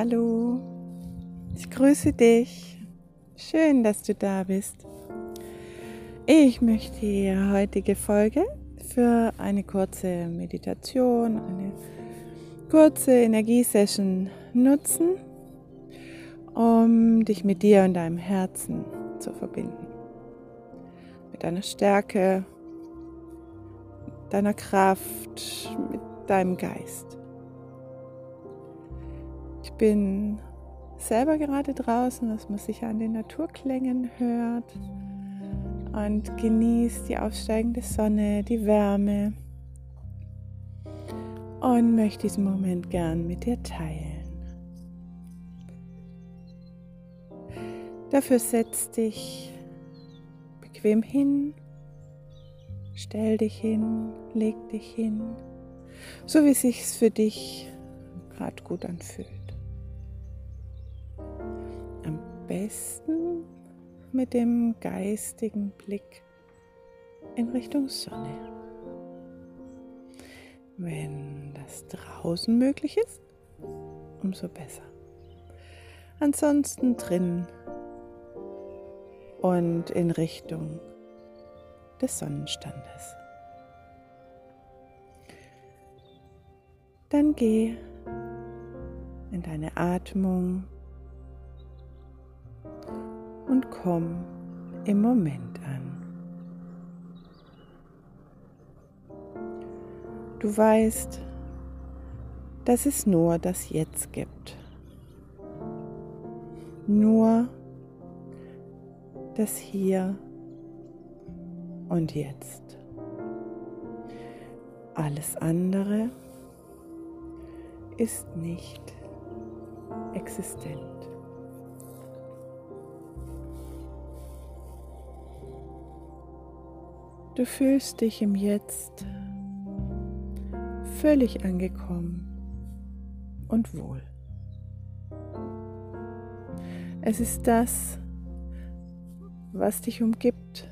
Hallo, ich grüße dich. Schön, dass du da bist. Ich möchte die heutige Folge für eine kurze Meditation, eine kurze Energiesession nutzen, um dich mit dir und deinem Herzen zu verbinden. Mit deiner Stärke, deiner Kraft, mit deinem Geist. Ich bin selber gerade draußen, dass man sich an den Naturklängen hört und genießt die aufsteigende Sonne, die Wärme und möchte diesen Moment gern mit dir teilen. Dafür setz dich bequem hin, stell dich hin, leg dich hin, so wie es sich für dich gerade gut anfühlt. Besten mit dem geistigen Blick in Richtung Sonne. Wenn das draußen möglich ist, umso besser. Ansonsten drin und in Richtung des Sonnenstandes. Dann geh in deine Atmung und komm im Moment an. Du weißt, dass es nur das Jetzt gibt. Nur das Hier und Jetzt. Alles andere ist nicht existent. Du fühlst dich im Jetzt völlig angekommen und wohl. Es ist das, was dich umgibt,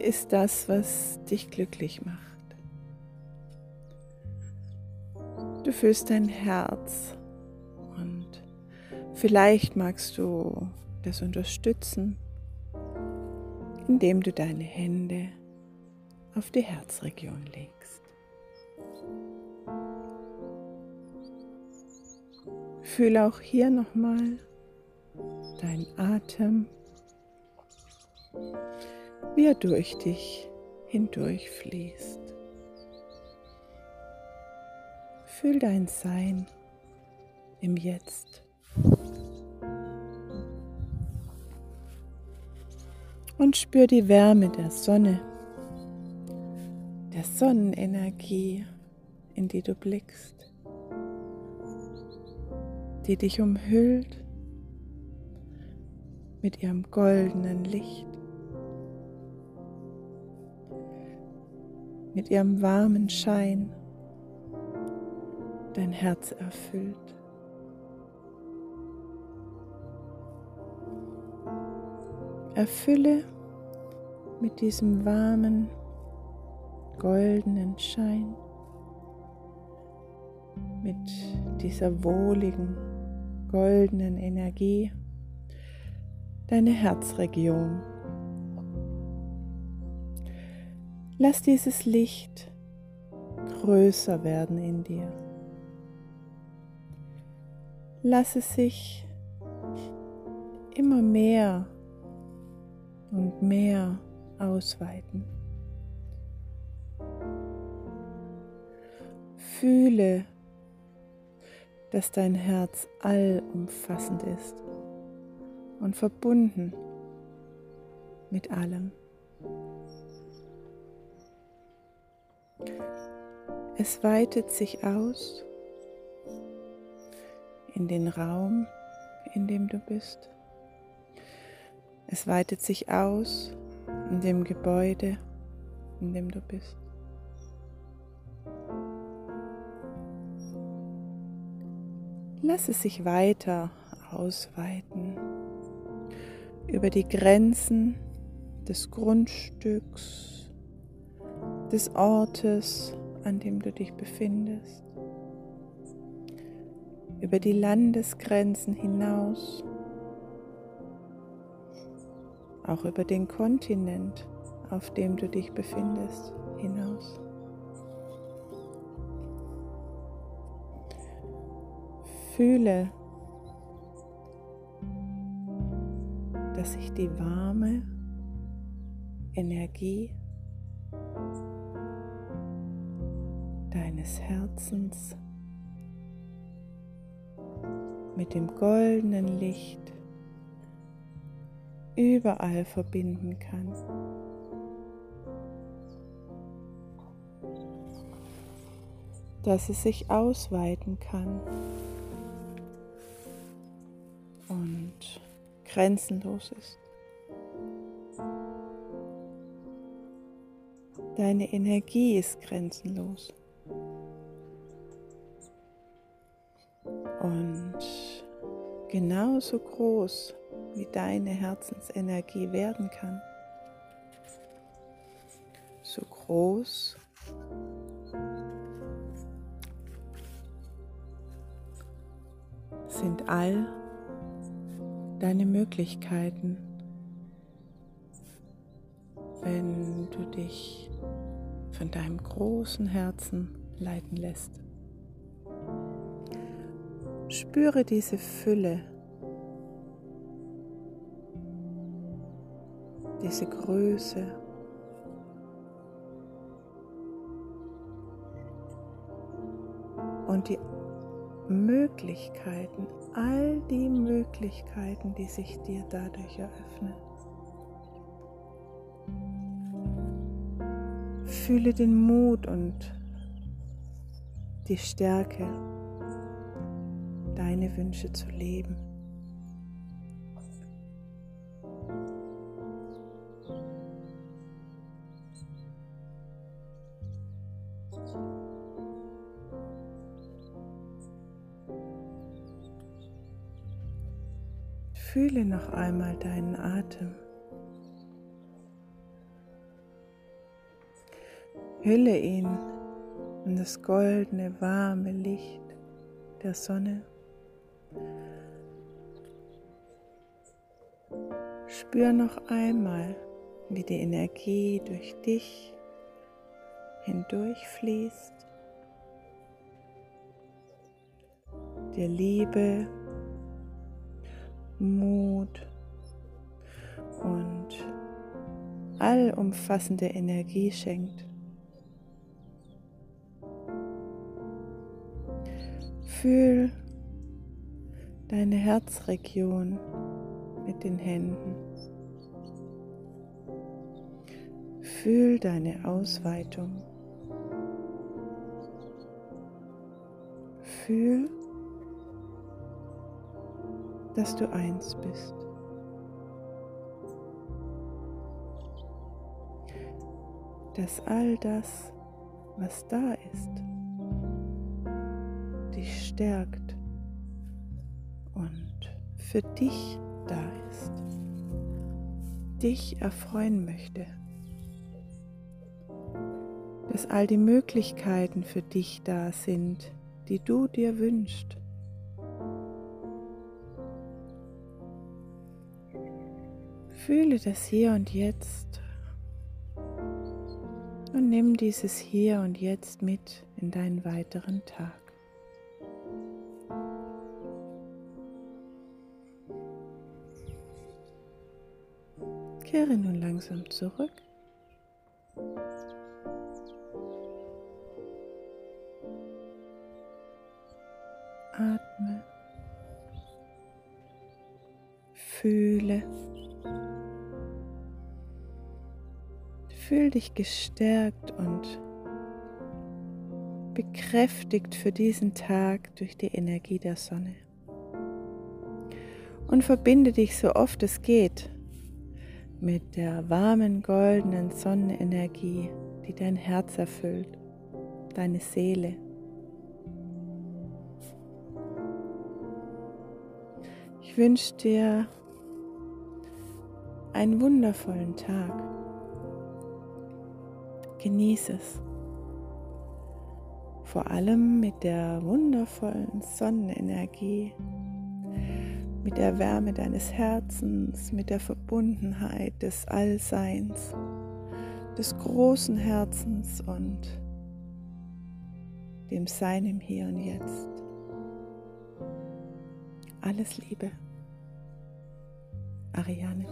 ist das, was dich glücklich macht. Du fühlst dein Herz und vielleicht magst du das unterstützen, indem du deine Hände auf die Herzregion legst. Fühle auch hier nochmal deinen Atem, wie er durch dich hindurch fließt. Fühl dein Sein im Jetzt. Und spür die Wärme der Sonne, der Sonnenenergie, in die du blickst, die dich umhüllt mit ihrem goldenen Licht, mit ihrem warmen Schein dein Herz erfüllt. Erfülle mit diesem warmen, goldenen Schein, mit dieser wohligen, goldenen Energie deine Herzregion. Lass dieses Licht größer werden in dir. Lass es sich immer mehr und mehr ausweiten. Fühle, dass dein Herz allumfassend ist und verbunden mit allem. Es weitet sich aus in den Raum, in dem du bist. Es weitet sich aus in dem Gebäude, in dem du bist. Lass es sich weiter ausweiten über die Grenzen des Grundstücks, des Ortes, an dem du dich befindest. über die Landesgrenzen hinaus, auch über den Kontinent, auf dem du dich befindest, hinaus. Fühle, dass sich die warme Energie deines Herzens mit dem goldenen Licht überall verbinden kann. Dass es sich ausweiten kann und grenzenlos ist. Deine Energie ist grenzenlos. Und genauso groß wie deine Herzensenergie werden kann, so groß. Sind all deine Möglichkeiten, wenn du dich von deinem großen Herzen leiten lässt. Spüre diese Fülle, diese Größe. Und die Möglichkeiten, all die Möglichkeiten, die sich dir dadurch eröffnen. Fühle den Mut und die Stärke, deine Wünsche zu leben. Fühle noch einmal deinen Atem. Hülle ihn in das goldene, warme Licht der Sonne. Spür noch einmal, wie die Energie durch dich hindurchfließt, dir Liebe, Mut und allumfassende Energie schenkt. Fühl deine Herzregion mit den Händen. Fühl deine Ausweitung. Fühl, dass du eins bist. Dass all das, was da ist, dich stärkt und für dich da ist, dich erfreuen möchte, dass all die Möglichkeiten für dich da sind, die du dir wünschst. Fühle das hier und jetzt und nimm dieses hier und jetzt mit in deinen weiteren Tag. Kehre nun langsam zurück. Dich gestärkt und bekräftigt für diesen Tag durch die Energie der Sonne. Und verbinde dich so oft es geht mit der warmen goldenen Sonnenenergie, die dein Herz erfüllt, deine Seele. Ich wünsche dir einen wundervollen Tag. Genieße es. vor allem mit der wundervollen Sonnenenergie, mit der Wärme deines Herzens, mit der Verbundenheit des Allseins, des großen Herzens und dem Sein im Hier und Jetzt. Alles Liebe. Ariane.